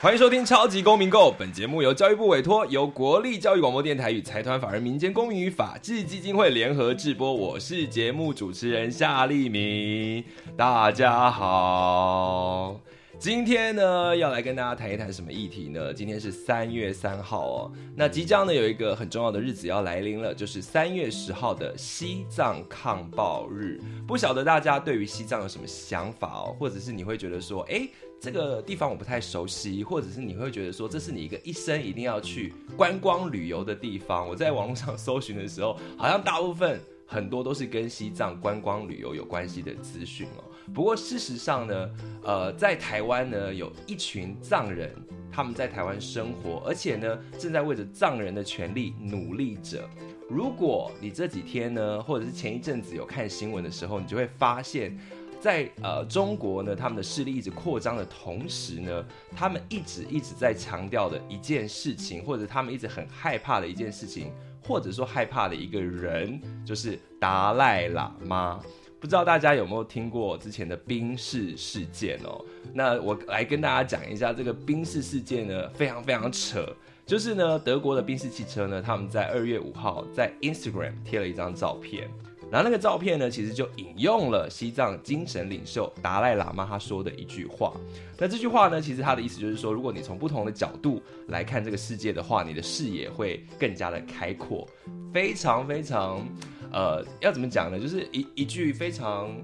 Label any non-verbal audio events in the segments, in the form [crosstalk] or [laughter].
欢迎收听《超级公民购》，本节目由教育部委托，由国立教育广播电台与财团法人民间公民与法治基金会联合制播。我是节目主持人夏立明，大家好。今天呢，要来跟大家谈一谈什么议题呢？今天是三月三号哦，那即将呢有一个很重要的日子要来临了，就是三月十号的西藏抗暴日。不晓得大家对于西藏有什么想法哦，或者是你会觉得说，哎，这个地方我不太熟悉，或者是你会觉得说，这是你一个一生一定要去观光旅游的地方。我在网络上搜寻的时候，好像大部分很多都是跟西藏观光旅游有关系的资讯哦。不过事实上呢，呃，在台湾呢，有一群藏人，他们在台湾生活，而且呢，正在为着藏人的权利努力着。如果你这几天呢，或者是前一阵子有看新闻的时候，你就会发现，在呃中国呢，他们的势力一直扩张的同时呢，他们一直一直在强调的一件事情，或者他们一直很害怕的一件事情，或者说害怕的一个人，就是达赖喇嘛。不知道大家有没有听过之前的冰室事件哦？那我来跟大家讲一下这个冰室事件呢，非常非常扯。就是呢，德国的宾士汽车呢，他们在二月五号在 Instagram 贴了一张照片，然后那个照片呢，其实就引用了西藏精神领袖达赖喇嘛他说的一句话。那这句话呢，其实他的意思就是说，如果你从不同的角度来看这个世界的话，你的视野会更加的开阔，非常非常。呃，要怎么讲呢？就是一一句非常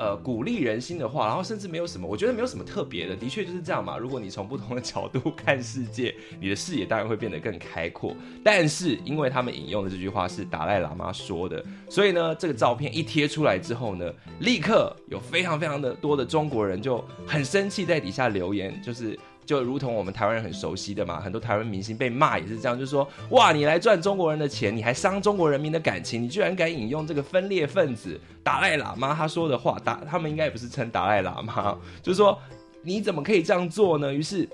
呃鼓励人心的话，然后甚至没有什么，我觉得没有什么特别的，的确就是这样嘛。如果你从不同的角度看世界，你的视野当然会变得更开阔。但是因为他们引用的这句话是达赖喇嘛说的，所以呢，这个照片一贴出来之后呢，立刻有非常非常的多的中国人就很生气，在底下留言，就是。就如同我们台湾人很熟悉的嘛，很多台湾明星被骂也是这样，就说，哇，你来赚中国人的钱，你还伤中国人民的感情，你居然敢引用这个分裂分子达赖喇嘛他说的话，达他们应该也不是称达赖喇嘛，就是说。你怎么可以这样做呢？于是，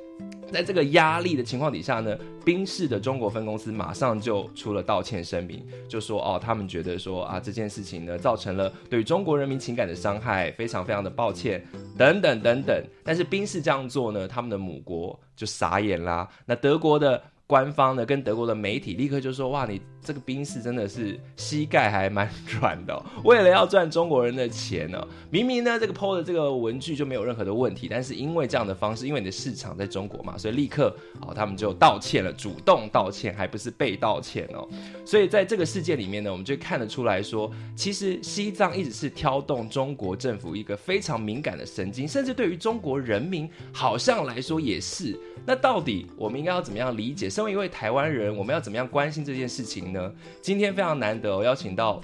在这个压力的情况底下呢，宾士的中国分公司马上就出了道歉声明，就说哦，他们觉得说啊这件事情呢造成了对中国人民情感的伤害，非常非常的抱歉，等等等等。但是宾士这样做呢，他们的母国就傻眼啦。那德国的官方呢，跟德国的媒体立刻就说哇，你。这个兵士真的是膝盖还蛮软的，为了要赚中国人的钱呢，明明呢这个 PO 的这个文具就没有任何的问题，但是因为这样的方式，因为你的市场在中国嘛，所以立刻哦他们就道歉了，主动道歉，还不是被道歉哦。所以在这个事件里面呢，我们就看得出来说，其实西藏一直是挑动中国政府一个非常敏感的神经，甚至对于中国人民好像来说也是。那到底我们应该要怎么样理解？身为一位台湾人，我们要怎么样关心这件事情？今天非常难得，我邀请到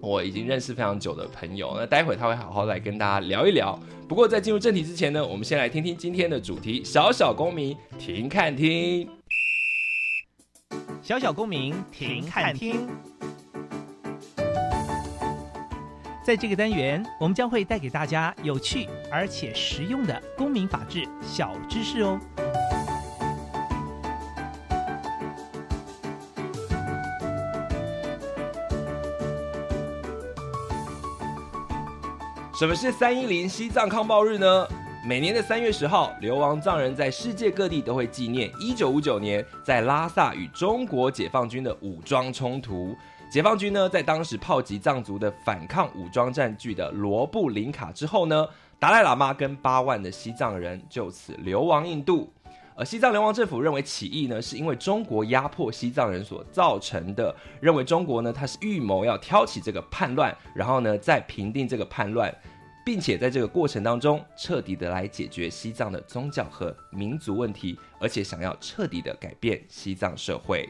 我已经认识非常久的朋友。那待会他会好好来跟大家聊一聊。不过在进入正题之前呢，我们先来听听今天的主题：小小公民停看听。小小公民停看听。在这个单元，我们将会带给大家有趣而且实用的公民法治小知识哦。什么是三一零西藏抗暴日呢？每年的三月十号，流亡藏人在世界各地都会纪念一九五九年在拉萨与中国解放军的武装冲突。解放军呢，在当时炮击藏族的反抗武装占据的罗布林卡之后呢，达赖喇嘛跟八万的西藏人就此流亡印度。而西藏流亡政府认为起义呢，是因为中国压迫西藏人所造成的，认为中国呢，他是预谋要挑起这个叛乱，然后呢，再平定这个叛乱，并且在这个过程当中，彻底的来解决西藏的宗教和民族问题，而且想要彻底的改变西藏社会。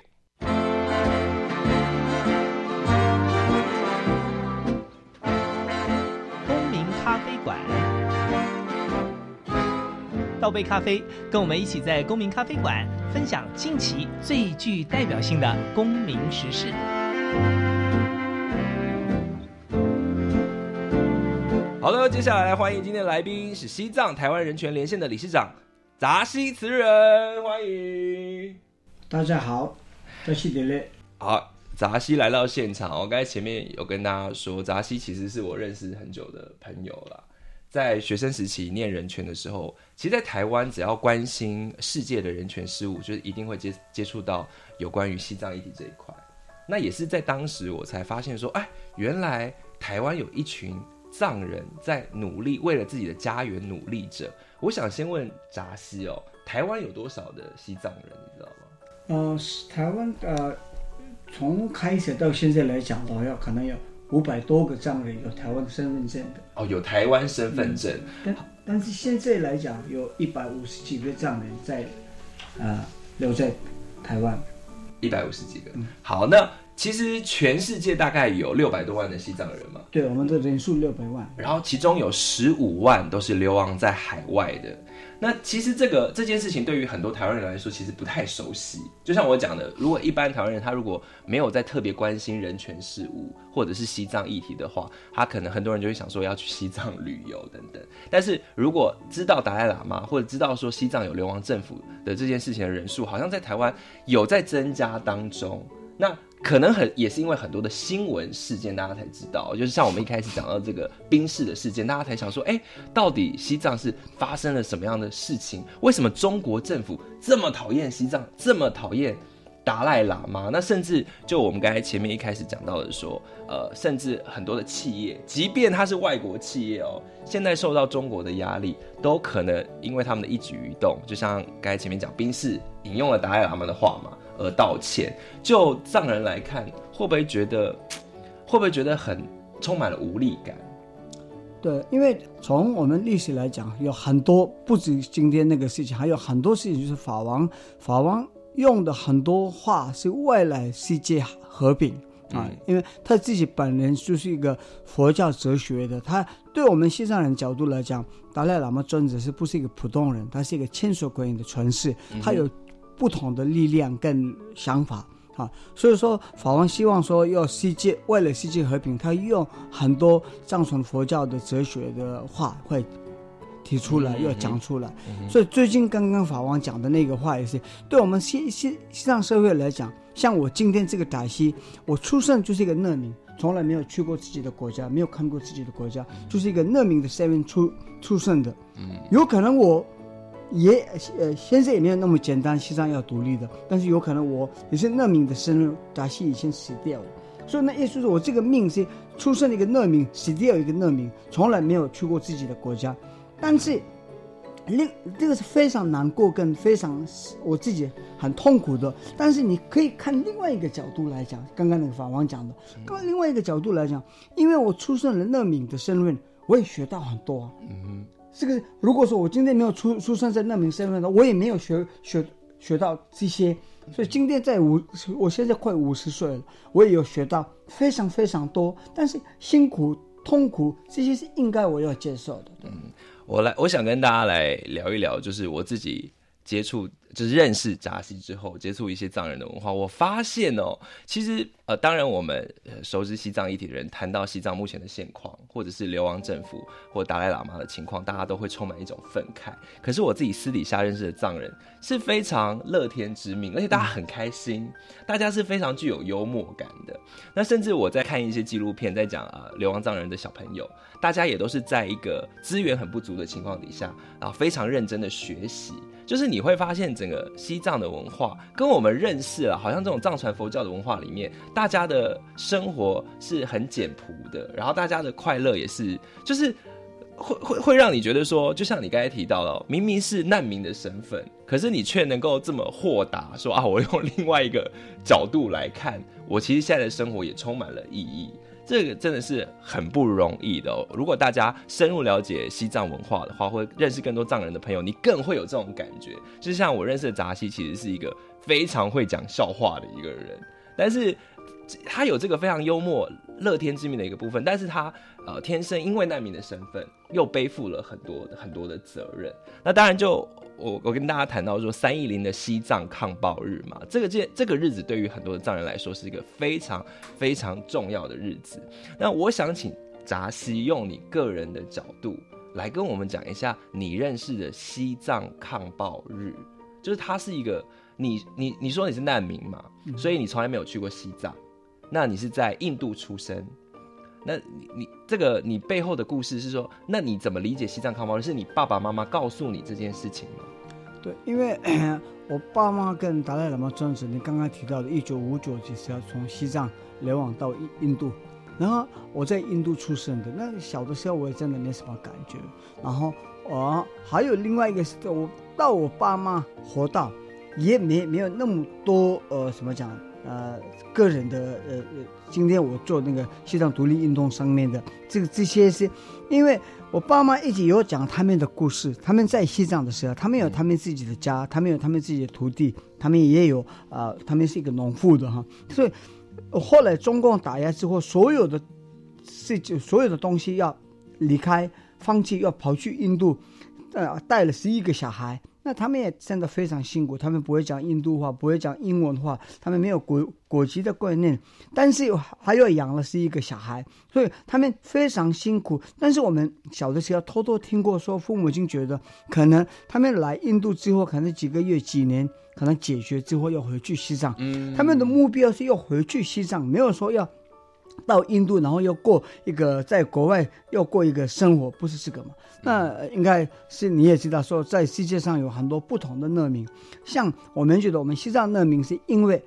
公民咖啡馆倒杯咖啡，跟我们一起在公民咖啡馆分享近期最具代表性的公民时事。好的，接下来欢迎今天的来宾是西藏台湾人权连线的理事长扎西慈人，欢迎。大家好，扎西德勒。好，扎西来到现场，我刚才前面有跟大家说，扎西其实是我认识很久的朋友了。在学生时期念人权的时候，其实，在台湾只要关心世界的人权事务，就是一定会接接触到有关于西藏议题这一块。那也是在当时我才发现说，哎，原来台湾有一群。藏人在努力为了自己的家园努力着。我想先问扎西哦，台湾有多少的西藏人，你知道吗？呃，台湾呃，从开始到现在来讲的话，可能有五百多个藏人有台湾身份证的。哦，有台湾身份证。但但是现在来讲，有一百五十几个藏人在呃留在台湾。一百五十几个。好，那。其实全世界大概有六百多万的西藏人嘛，对，我们的人数六百万，然后其中有十五万都是流亡在海外的。那其实这个这件事情对于很多台湾人来说，其实不太熟悉。就像我讲的，如果一般台湾人他如果没有在特别关心人权事务或者是西藏议题的话，他可能很多人就会想说要去西藏旅游等等。但是如果知道达赖喇嘛或者知道说西藏有流亡政府的这件事情的人数，好像在台湾有在增加当中。那可能很也是因为很多的新闻事件，大家才知道，就是像我们一开始讲到这个冰室的事件，大家才想说，哎，到底西藏是发生了什么样的事情？为什么中国政府这么讨厌西藏，这么讨厌达赖喇嘛？那甚至就我们刚才前面一开始讲到的说，呃，甚至很多的企业，即便它是外国企业哦，现在受到中国的压力，都可能因为他们的一举一动，就像刚才前面讲冰室引用了达赖喇嘛的话嘛。而道歉，就藏人来看，会不会觉得，[tsk] 会不会觉得很充满了无力感？对，因为从我们历史来讲，有很多不止今天那个事情，还有很多事情，就是法王法王用的很多话是外来世界和平啊，因为他自己本人就是一个佛教哲学的，他对我们西藏人角度来讲，达赖喇嘛尊者是不是一个普通人？他是一个千手观音的传世，他有。不同的力量跟想法啊，所以说法王希望说要世界为了世界和平，他用很多藏传佛教的哲学的话会提出来，要讲出来。所以最近刚刚法王讲的那个话也是，对我们西西西藏社会来讲，像我今天这个达西，我出生就是一个难民，从来没有去过自己的国家，没有看过自己的国家，就是一个难民的身份出出生的。嗯，有可能我。也呃，现在也没有那么简单，西藏要独立的。但是有可能我也是难民的生日，达西已经死掉了。所以那意思是我这个命是出生一个难民，死掉一个难民，从来没有去过自己的国家。但是另这个是非常难过，跟非常我自己很痛苦的。但是你可以看另外一个角度来讲，刚刚那个法王讲的，刚另外一个角度来讲，因为我出生了难民的身份，我也学到很多。嗯。这个如果说我今天没有出出生在那名身份的，我也没有学学学到这些。所以今天在五，我现在快五十岁了，我也有学到非常非常多。但是辛苦、痛苦这些是应该我要接受的。嗯，我来，我想跟大家来聊一聊，就是我自己接触。就是认识扎西之后，接触一些藏人的文化，我发现哦，其实呃，当然我们熟知西藏议题的人谈到西藏目前的现况，或者是流亡政府或达赖喇嘛的情况，大家都会充满一种愤慨。可是我自己私底下认识的藏人是非常乐天知命，而且大家很开心，大家是非常具有幽默感的。那甚至我在看一些纪录片，在讲啊流亡藏人的小朋友，大家也都是在一个资源很不足的情况底下，然后非常认真的学习。就是你会发现，整个西藏的文化跟我们认识了，好像这种藏传佛教的文化里面，大家的生活是很简朴的，然后大家的快乐也是，就是会会会让你觉得说，就像你刚才提到了，明明是难民的身份，可是你却能够这么豁达，说啊，我用另外一个角度来看，我其实现在的生活也充满了意义。这个真的是很不容易的。如果大家深入了解西藏文化的话，或认识更多藏人的朋友，你更会有这种感觉。就像我认识的扎西，其实是一个非常会讲笑话的一个人。但是他有这个非常幽默、乐天知命的一个部分，但是他呃天生因为难民的身份，又背负了很多很多的责任。那当然就我我跟大家谈到说，三一零的西藏抗暴日嘛，这个这这个日子对于很多的藏人来说是一个非常非常重要的日子。那我想请扎西用你个人的角度来跟我们讲一下你认识的西藏抗暴日，就是它是一个。你你你说你是难民嘛，所以你从来没有去过西藏，那你是在印度出生，那你你这个你背后的故事是说，那你怎么理解西藏康巴？是你爸爸妈妈告诉你这件事情吗？对，因为我爸妈跟达赖喇嘛专子，你刚刚提到的，一九五九就是要从西藏流亡到印印度，然后我在印度出生的，那小的时候我也真的没什么感觉，然后我还有另外一个是，我到我爸妈活到。也没没有那么多呃，什么讲呃，个人的呃呃，今天我做那个西藏独立运动上面的这个这些是，因为我爸妈一直有讲他们的故事，他们在西藏的时候，他们有他们自己的家，他们有他们自己的土地，他们也有啊，他们是一个农户的哈，所以后来中共打压之后，所有的事情，所有的东西要离开，放弃，要跑去印度，呃，带了十一个小孩。那他们也真的非常辛苦，他们不会讲印度话，不会讲英文话，他们没有国国籍的观念，但是有还要养了是一个小孩，所以他们非常辛苦。但是我们小的时候偷偷听过说，父母亲觉得可能他们来印度之后，可能几个月、几年，可能解决之后要回去西藏。[clears throat] 他们的目标是要回去西藏，没有说要。到印度，然后要过一个在国外要过一个生活，不是这个嘛？那应该是你也知道，说在世界上有很多不同的难民，像我们觉得我们西藏难民是因为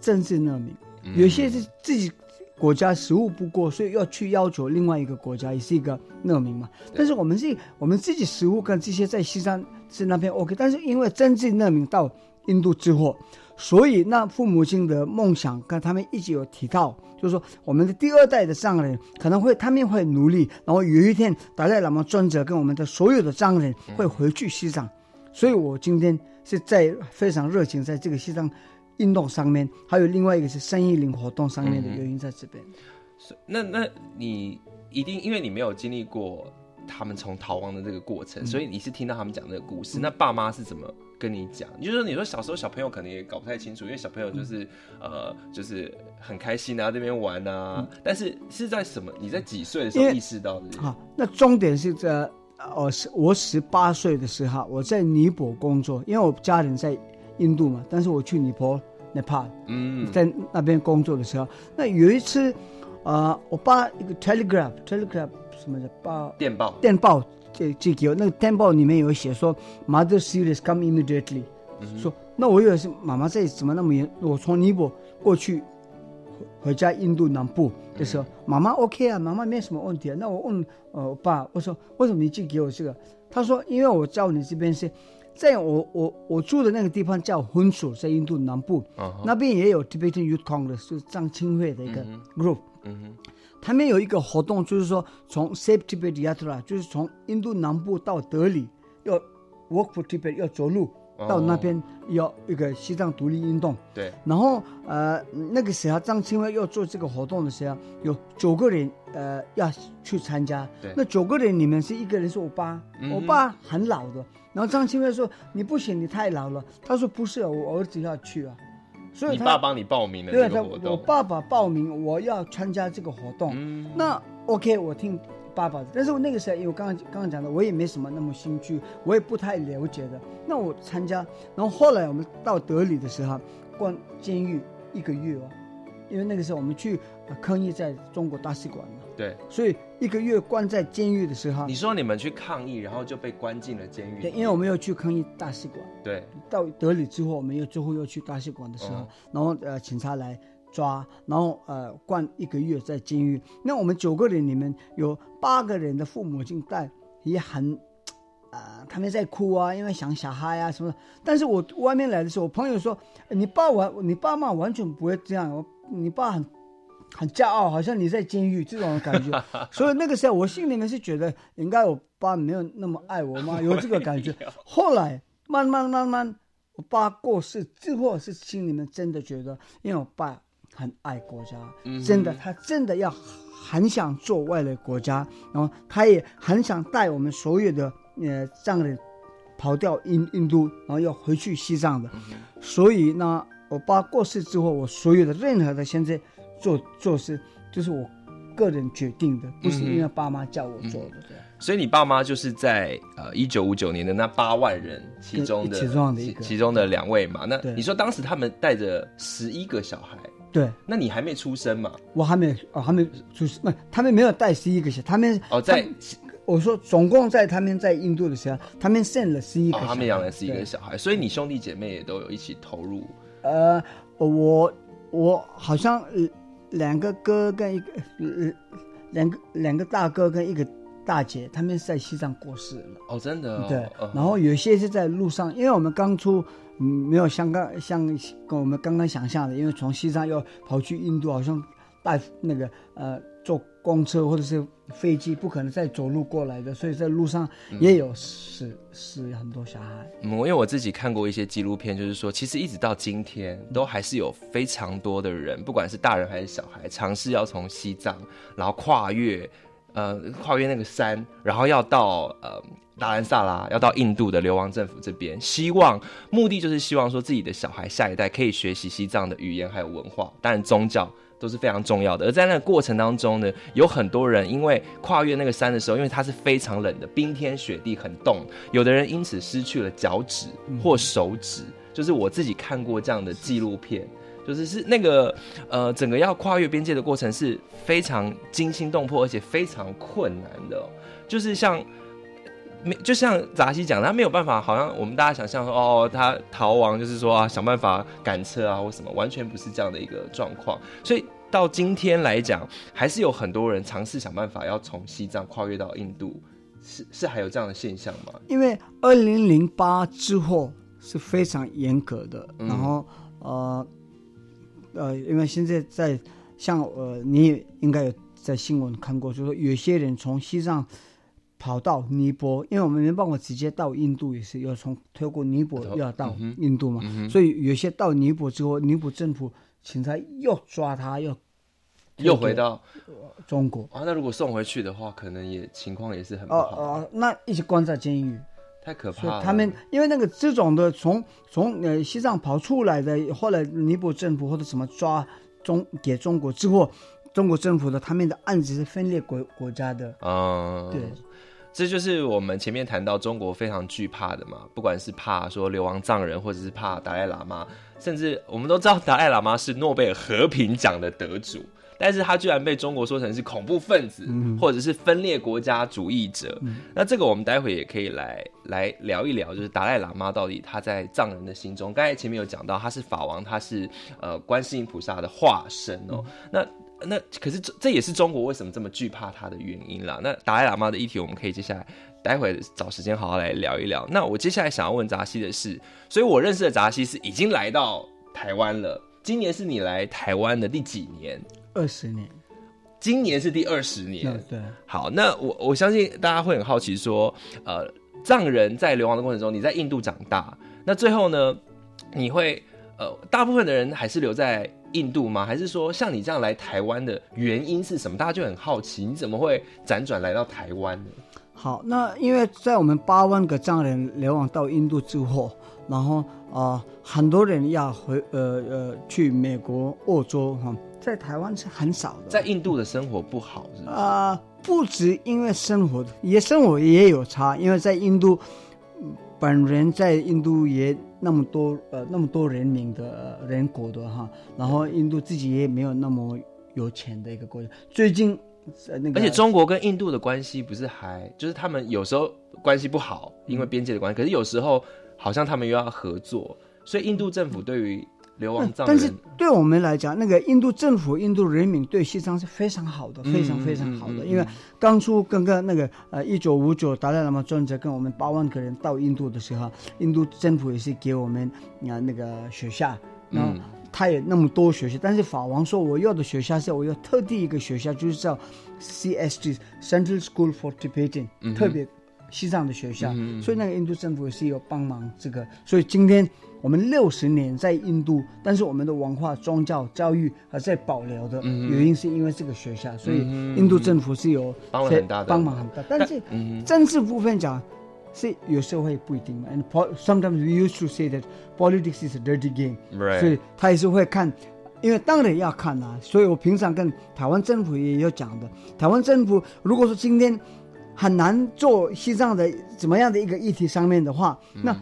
政治难民，有些是自己国家食物不过，所以要去要求另外一个国家，也是一个难民嘛。但是我们是，我们自己食物跟这些在西藏是那边 OK，但是因为政治难民到印度之祸。所以，那父母亲的梦想跟他们一直有提到，就是说，我们的第二代的藏人可能会，他们会努力，然后有一天，达赖喇嘛尊者跟我们的所有的藏人会回去西藏。所以我今天是在非常热情在这个西藏运动上面，还有另外一个是生意林活动上面的原因在这边。那那你一定因为你没有经历过他们从逃亡的这个过程，所以你是听到他们讲这个故事。那爸妈是怎么？跟你讲，就是说，你说小时候小朋友可能也搞不太清楚，因为小朋友就是呃，就是很开心啊，这边玩啊。但是是在什么？你在几岁的时候意识到的？好，那重点是在哦，十我十八岁的时候，我在尼泊工作，因为我家人在印度嘛，但是我去尼泊 Nepal，嗯，在那边工作的时候，那有一次，呃，我爸一个 telegraph telegraph 什么的报电报，电报。这这个那个电报里面有写说，Mother serious come immediately，说那我以为是妈妈这怎么那么严？我从尼泊过去回家印度南部的时候，妈妈 OK 啊，妈妈没什么问题啊。那我问呃我爸，我说为什么你寄给我这个？他说因为我叫你这边是，在我我我住的那个地方叫婚属，在印度南部，那边也有 Tibetan Youth Congress，是藏青会的一个 group。他们有一个活动，就是说从 Save Tibet Yatra，就是从印度南部到德里，要 Walk for Tibet，要走路到那边，要一个西藏独立运动。对。然后呃，那个时候张清辉要做这个活动的时候，有九个人呃要去参加。对。那九个人里面是一个人是我爸，我爸很老的。然后张清辉说：“你不行，你太老了。”他说：“不是，我儿子要去啊。”所以你爸帮你报名的这个活动，我爸爸报名，我要参加这个活动。嗯，那 OK，我听爸爸的。但是我那个时候，因为我刚刚刚刚讲的，我也没什么那么兴趣，我也不太了解的。那我参加，然后后来我们到德里的时候，关监狱一个月哦，因为那个时候我们去抗议在中国大使馆嘛。对，所以一个月关在监狱的时候，你说你们去抗议，然后就被关进了监狱。对，因为我们要去抗议大使馆。对，到德里之后，我们又最后又去大使馆的时候，然后呃警察来抓，然后呃关一个月在监狱。那我们九个人里面有八个人的父母亲在，也很，啊他们在哭啊，因为想小孩啊什么。但是我外面来的时候，我朋友说，你爸完，你爸妈完全不会这样，我你爸很。很骄傲，好像你在监狱这种感觉，[laughs] 所以那个时候我心里面是觉得，应该我爸没有那么爱我嘛，[laughs] 有这个感觉。后来慢慢慢慢，我爸过世之后，是心里面真的觉得，因为我爸很爱国家，嗯真的，他真的要很想做外来国家，然后他也很想带我们所有的呃藏人跑掉印印度，然后要回去西藏的。所以呢，我爸过世之后，我所有的任何的现在做做事，就是我个人决定的，不是因为爸妈叫我做的。对所以你爸妈就是在呃一九五九年的那八万人其中的其中的一个其其中的两位嘛。那你说当时他们带着十一个小孩，对，那你还没出生嘛？我还没哦，还没出生不，他们没有带十一个小，他们哦，在我说总共在他们在印度的时候，他们生了十一个哦小孩、，他们养了十一个小孩，所以你兄弟姐妹也都有一起投入。呃，我我好像呃两个哥跟一个呃两个两个大哥跟一个大姐，他们是在西藏过世了。哦，真的、哦。对嗯，然后有些是在路上，因为我们刚出，嗯，没有像刚像跟我们刚刚想象的，因为从西藏要跑去印度，好像带那个呃坐公车或者是飞机，不可能再走路过来的，所以在路上也有死、死很多小孩。嗯，因为我自己看过一些纪录片，就是说，其实一直到今天，都还是有非常多的人，不管是大人还是小孩，尝试要从西藏，然后跨越，呃，跨越那个山，然后要到呃达兰萨拉，要到印度的流亡政府这边，希望目的就是希望说自己的小孩下一代可以学习西藏的语言还有文化，当然宗教。都是非常重要的，而在那个过程当中呢，有很多人因为跨越那个山的时候，因为它是非常冷的，冰天雪地，很冻，有的人因此失去了脚趾或手指，就是我自己看过这样的纪录片，就是是那个呃，整个要跨越边界的过程是非常惊心动魄，而且非常困难的哦、就是像。没，就像扎西讲，他没有办法，好像我们大家想象说，哦，他逃亡就是说啊，想办法赶车啊或什么，完全不是这样的一个状况。所以到今天来讲，还是有很多人尝试想办法要从西藏跨越到印度，是是还有这样的现象吗？因为二零零八之后是非常严格的，嗯然后呃呃，因为现在在像呃，你也应该有在新闻看过，就是说有些人从西藏跑到尼泊，因为我们没办法直接到印度，也是要从透过尼泊又要到印度嘛，所以有些到尼泊之后，尼泊政府请他又抓他，又又回到中国，啊，那如果送回去的话，可能也情况也是很不哦好，哦，那一直关在监狱。太可怕了。他们因为那个这种的从从呃西藏跑出来的，后来尼泊政府或者什么抓中给中国之后，中国政府的他们的案子是分裂国国家的，嗯，对，这就是我们前面谈到中国非常惧怕的嘛，不管是怕说流亡藏人，或者是怕达赖喇嘛，甚至我们都知道达赖喇嘛是诺贝尔和平奖的得主，但是他居然被中国说成是恐怖分子，或者是分裂国家主义者。那这个我们待会也可以来来聊一聊，就是达赖喇嘛到底他在藏人的心中，刚才前面有讲到他是法王，他是呃观世音菩萨的化身哦，那。那可是这这也是中国为什么这么惧怕他的原因啦。那达赖喇嘛的议题，我们可以接下来待会找时间好好来聊一聊。那我接下来想要问扎西的是，所以我认识的扎西是已经来到台湾了。今年是你来台湾的第几年？二十年，今年是第二十对年。对，好，那我我相信大家会很好奇说，呃，藏人在流亡的过程中，你在印度长大，那最后呢，你会呃，大部分的人还是留在印度吗？还是说像你这样来台湾的原因是什么？大家就很好奇，你怎么会辗转来到台湾呢？好，那因为在我们八万个藏人流亡到印度之后，然后啊、呃很多人要回呃呃去美国、澳洲哈、在台湾是很少的，在印度的生活不好，是不是？啊、不止因为生活，也生活也有差，因为在印度，嗯本人在印度也那么多呃那么多人民的、呃人口的哈，然后印度自己也没有那么有钱的一个国家。最近呃那个，而且中国跟印度的关系不是还就是他们有时候关系不好，因为边界的关系，可是有时候好像他们又要合作，所以印度政府对于流亡藏但是，对我们来讲，那个印度政府、印度人民对西藏是非常好的，非常非常好的。嗯嗯嗯因为当初刚刚那个呃，一九五九达赖喇嘛专车跟我们八万个人到印度的时候，印度政府也是给我们啊、那个学校，然后嗯他也那么多学校，但是法王说我要的学校是我要特地一个学校，就是叫 CST Central School for Tibetan，、特别西藏的学校，嗯所以那个印度政府是有帮忙这个。所以今天我们六十年在印度，但是我们的文化、宗教、教育还在保留的嗯原因，是因为这个学校，所以嗯印度政府是有帮了很大的帮忙很大。但是嗯政治部分讲。是有时候会不一定嘛，and sometimes we used to say that politics is a dirty game，、，right，所以他也是会看，因为当然要看啊。所以我平常跟台湾政府也有讲的，台湾政府如果说今天很难做西藏的怎么样的一个议题上面的话，那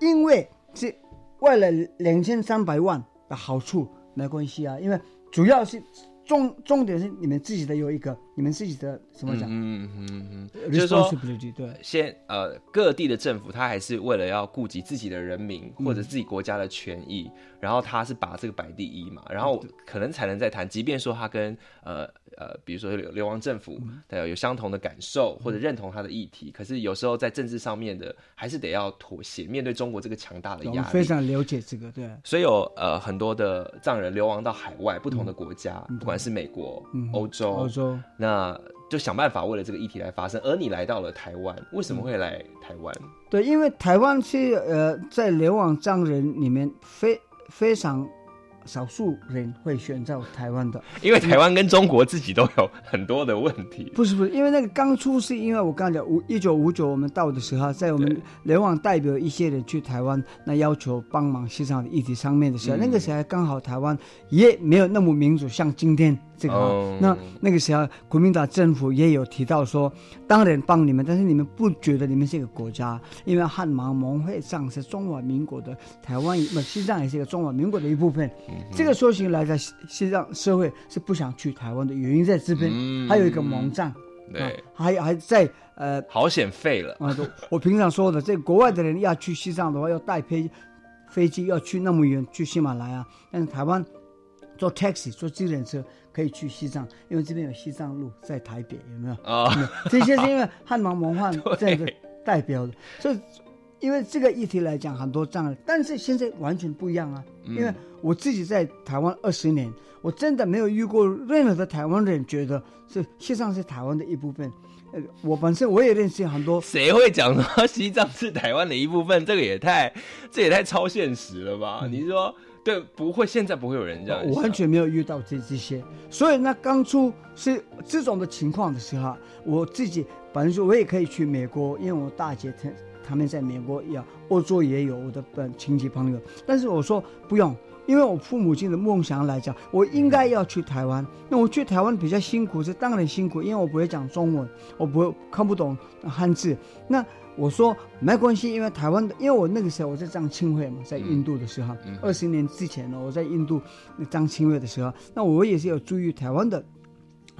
因为是为了两千三百万的好处没关系啊，因为主要是重重点是你们自己的有一个你们自己的怎么讲、嗯嗯嗯嗯，就是说对。先呃，各地的政府，他还是为了要顾及自己的人民嗯。或者自己国家的权益，然后他是把这个摆第一嘛，然后可能才能再谈。即便说他跟呃呃，比如说流流亡政府嗯。对有相同的感受或者认同他的议题，可是有时候在政治上面的还是得要妥协，面对中国这个强大的压力。非常了解这个，对，所以有呃很多的藏人流亡到海外不同的国家，嗯。不管是美国、欧洲、欧洲。那那就想办法为了这个议题来发声。而你来到了台湾，为什么会来台湾？对，因为台湾是呃，在流亡藏人里面非非常少数人会选择台湾的。因为台湾跟中国自己都有很多的问题。不是不是，因为那个刚出是因为我刚才讲五一九五九我们到的时候，在我们联网代表一些人去台湾，那要求帮忙西藏的议题上面的时候，嗯那个时候刚好台湾也没有那么民主，像今天这个那那个时候国民党政府也有提到说，当然帮你们，但是你们不觉得你们是一个国家，因为汉蒙盟会上是中华民国的，台湾也不西藏也是一个中华民国的一部分。嗯这个说起来，在西西藏社会是不想去台湾的原因在这边，嗯还有一个蒙藏。对，啊还还在呃好险废了。我平常说的，这国外的人要去西藏的话，要带飞飞机要去那么远去喜马拉雅，但是台湾坐 taxi 坐自行车可以去西藏，因为这边有西藏路在台北，有没有？啊、这些是因为汉蒙文化 [laughs] 这个对代表的，所以因为这个议题来讲，很多障碍，但是现在完全不一样啊。嗯因为我自己在台湾二十年，我真的没有遇过任何的台湾人觉得是西藏是台湾的一部分。呃，我本身我也认识很多，谁会讲说西藏是台湾的一部分？这个也太，这也太超现实了吧？你说对，不会，现在不会有人这样我完全没有遇到这这些。所以呢，刚出是这种的情况的时候啊，我自己本来说我也可以去美国，因为我大姐她他们在美国也有，欧洲也有我的本亲戚朋友，但是我说不用。因为我父母亲的梦想来讲，我应该要去台湾。那我去台湾比较辛苦，是当然辛苦，因为我不会讲中文，我不会看不懂汉字。那我说没关系，因为台湾的，因为我那个时候我在张清会嘛，在印度的时候，二十、年之前呢，我在印度张清会的时候，那我也是有注意台湾的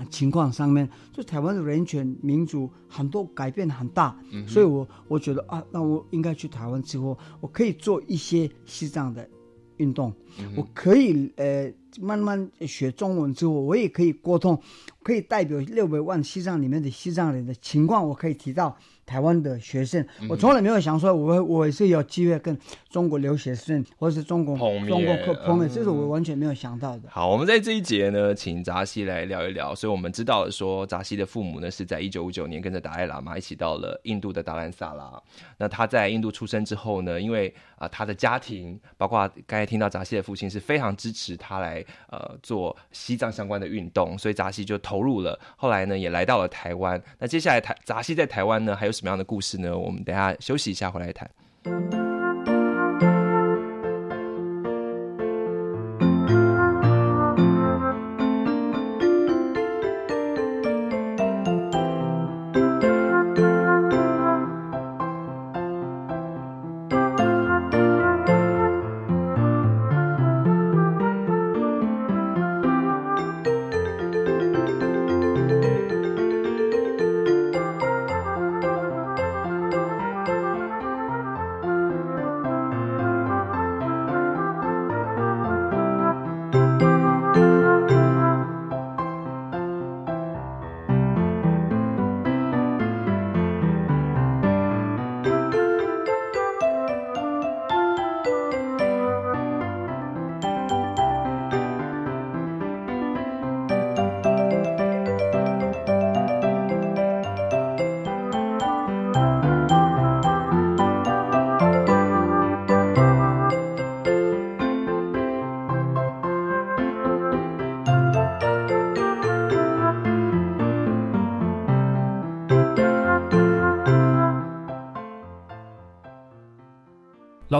情况上面，就台湾的人权民主很多改变很大，所以我我觉得啊，那我应该去台湾之后，我可以做一些西藏的运动，我可以呃慢慢学中文之后，我也可以沟通，可以代表六百万西藏里面的西藏人的情况，我可以提到台湾的学生。我从来没有想说我我也是有机会跟中国留学生或者是中国中国客碰面，嗯这是我完全没有想到的。好，我们在这一节呢，请扎西来聊一聊。所以我们知道了说，扎西的父母呢是在一九五九年跟着达赖喇嘛一起到了印度的达兰萨拉。那他在印度出生之后呢，因为啊、他的家庭，包括刚才听到扎西的父亲是非常支持他来呃做西藏相关的运动，所以扎西就投入了。后来呢，也来到了台湾。那接下来台扎西在台湾呢，还有什么样的故事呢？我们等一下休息一下回来谈。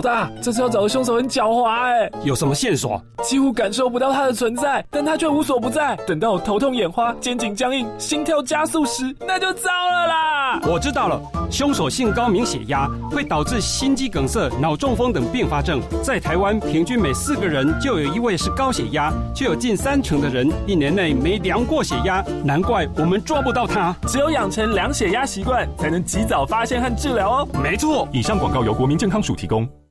老大，这次要找的凶手很狡猾哎，有什么线索？几乎感受不到他的存在，但他却无所不在。等到我头痛眼花、肩颈僵硬、心跳加速时，那就糟了啦！我知道了，凶手性高明血压，会导致心肌梗塞、脑中风等并发症。在台湾，平均每四个人就有一位是高血压，却有近三成的人一年内没量过血压。难怪我们抓不到他。只有养成量血压习惯，才能及早发现和治疗哦。没错，以上广告由国民健康署提供。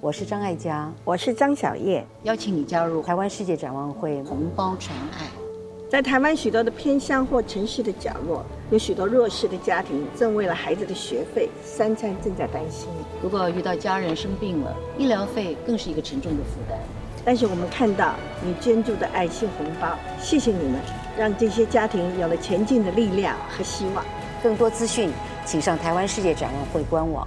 我是张爱嘉，我是张小叶，邀请你加入台湾世界展望会红包传爱。在台湾许多的偏乡或城市的角落，有许多弱势的家庭正为了孩子的学费、三餐正在担心。如果遇到家人生病了，医疗费更是一个沉重的负担。但是我们看到你捐助的爱心红包，谢谢你们，让这些家庭有了前进的力量和希望。更多资讯，请上台湾世界展望会官网。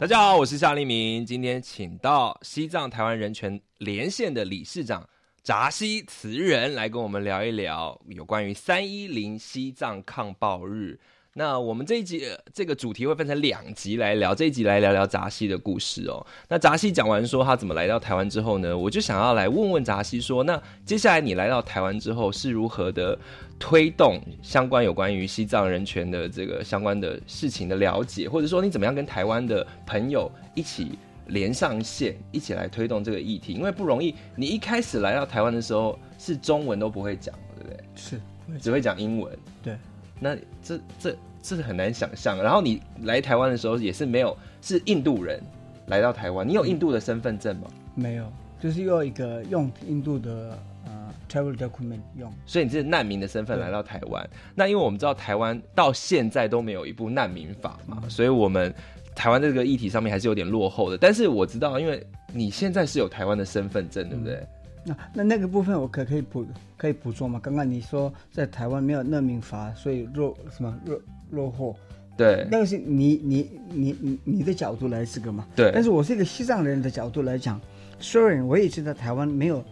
大家好，我是夏立明。今天请到西藏台湾人权连线的理事长扎西慈仁来跟我们聊一聊有关于三一零西藏抗暴日。那我们这一集、呃这个主题会分成两集来聊，这一集来聊聊扎西的故事哦。那扎西讲完说他怎么来到台湾之后呢，我就想要来问问扎西说，那接下来你来到台湾之后是如何的推动相关有关于西藏人权的这个相关的事情的了解，或者说你怎么样跟台湾的朋友一起连上线，一起来推动这个议题？因为不容易，你一开始来到台湾的时候是中文都不会讲，对不对？是只会讲英文。对，那这这这是很难想象。然后你来台湾的时候也是没有，是印度人来到台湾，你有印度的身份证吗？没有，就是用一个用印度的呃 travel document 用。所以你是难民的身份来到台湾。那因为我们知道台湾到现在都没有一部难民法嘛，所以我们台湾这个议题上面还是有点落后的。但是我知道，因为你现在是有台湾的身份证，对不对？那那那个部分我可可以补可以补充吗？刚刚你说在台湾没有难民法，所以若什么落落后？对那个是你你你你你的角度来这个嘛？对但是我是一个西藏人的角度来讲，虽然我也知道台湾没有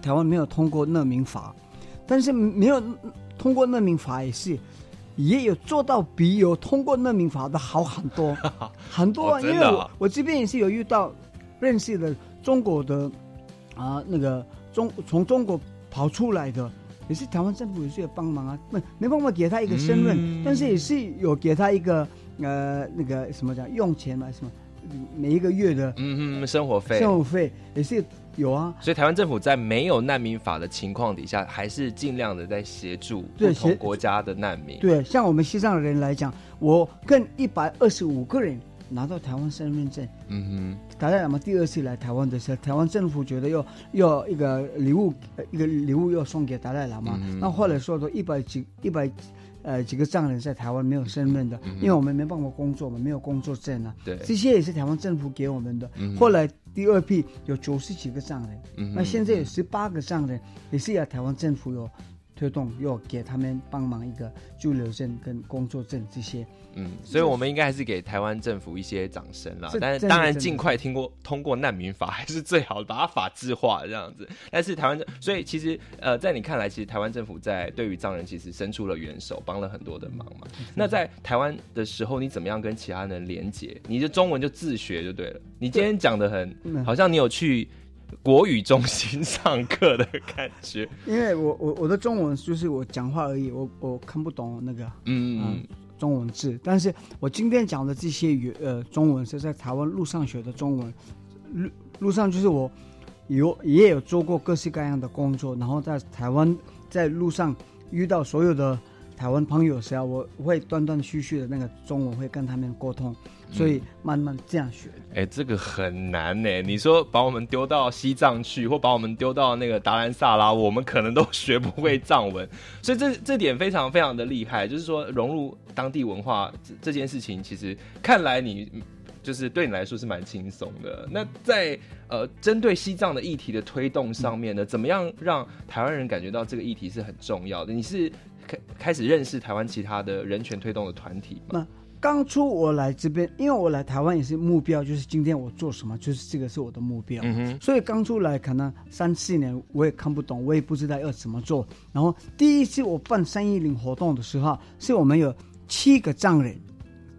台湾没有通过难民法，但是没有通过难民法也是也有做到比有通过难民法的好很多 [laughs] 很多啊，因为我这边也是有遇到认识的中国的啊那个中从中国跑出来的。也是台湾政府也是有帮忙啊，没没办法给他一个身份，嗯但是也是有给他一个呃那个什么讲用钱嘛什么，每一个月的嗯嗯，生活费。生活费也是有啊。所以台湾政府在没有难民法的情况底下，还是尽量的在协助不同国家的难民。对，像我们西藏人来讲，我跟一百二十五个人拿到台湾身份证。嗯哼达赖喇嘛第二次来台湾的时候，台湾政府觉得要要一个礼物，呃一个礼物要送给达赖喇嘛。嗯那后来说的一百几一百呃几个藏人在台湾没有身份的，嗯因为我们没办法工作嘛，没有工作证啊。对这些也是台湾政府给我们的。嗯后来第二批有九十几个藏人，嗯那现在有十八个藏人，也是要台湾政府有推动，又给他们帮忙一个居留证跟工作证这些。嗯，所以我们应该还是给台湾政府一些掌声啦但是当然，尽快听过通过难民法还是最好的，把它法制化这样子。但是台湾政，所以其实呃，在你看来，其实台湾政府在对于藏人其实伸出了援手，帮了很多的忙嘛。那在台湾的时候，你怎么样跟其他人连接？你的中文就自学就对了。你今天讲的很，嗯好像你有去国语中心上课的感觉。因为我我我的中文就是我讲话而已，我我看不懂那个嗯嗯中文字，但是我今天讲的这些语呃中文是在台湾路上学的中文，路路上就是我有也有做过各式各样的工作，然后在台湾在路上遇到所有的台湾朋友时候，我会断断续续的那个中文会跟他们沟通，所以慢慢这样学。哎、这个很难呢。你说把我们丢到西藏去，或把我们丢到那个达兰萨拉，我们可能都学不会藏文，所以这这点非常非常的厉害。就是说融入当地文化这这件事情，其实看来你嗯就是对你来说是蛮轻松的。那在呃针对西藏的议题的推动上面呢，怎么样让台湾人感觉到这个议题是很重要的？你是开开始认识台湾其他的人权推动的团体吗？那刚出我来这边，因为我来台湾也是目标，就是今天我做什么，就是这个是我的目标。嗯哼，所以刚出来可能三四年，我也看不懂，我也不知道要怎么做。然后第一次我办三一零活动的时候，是我们有七个藏人，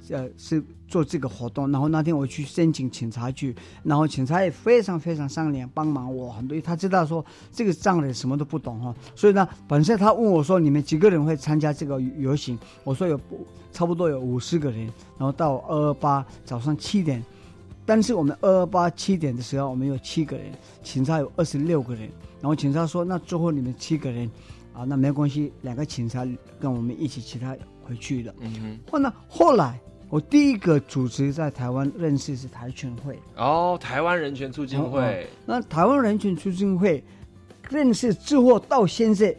呃，是做这个活动。然后那天我去申请警察局，然后警察也非常非常善良，帮忙我很多。他知道说这个藏人什么都不懂哈，所以呢，本身他问我说你们几个人会参加这个游行？我说有差不多有五十个人，然后到二二八早上七点。但是我们二二八七点的时候，我们有七个人，警察有二十六个人。然后警察说：“那最后你们七个人，啊，那没关系，两个警察跟我们一起，其他回去了。嗯哼，后呢后来我第一个组织在台湾认识是台全会，哦，台湾人权促进会。那台湾人权促进会认识之后到现在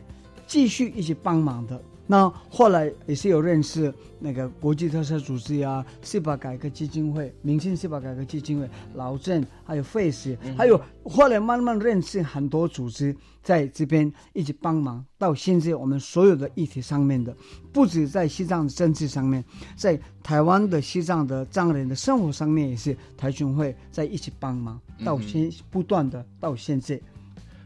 继续一起帮忙的。那后来也是有认识那个国际特色组织呀、司法改革基金会、民进司法改革基金会、劳政，还有 FACE，、还有后来慢慢认识很多组织在这边一起帮忙。到现在我们所有的议题上面的，不止在西藏的政治上面，在台湾的西藏的藏人的生活上面也是台军会在一起帮忙，到现不断的到现在。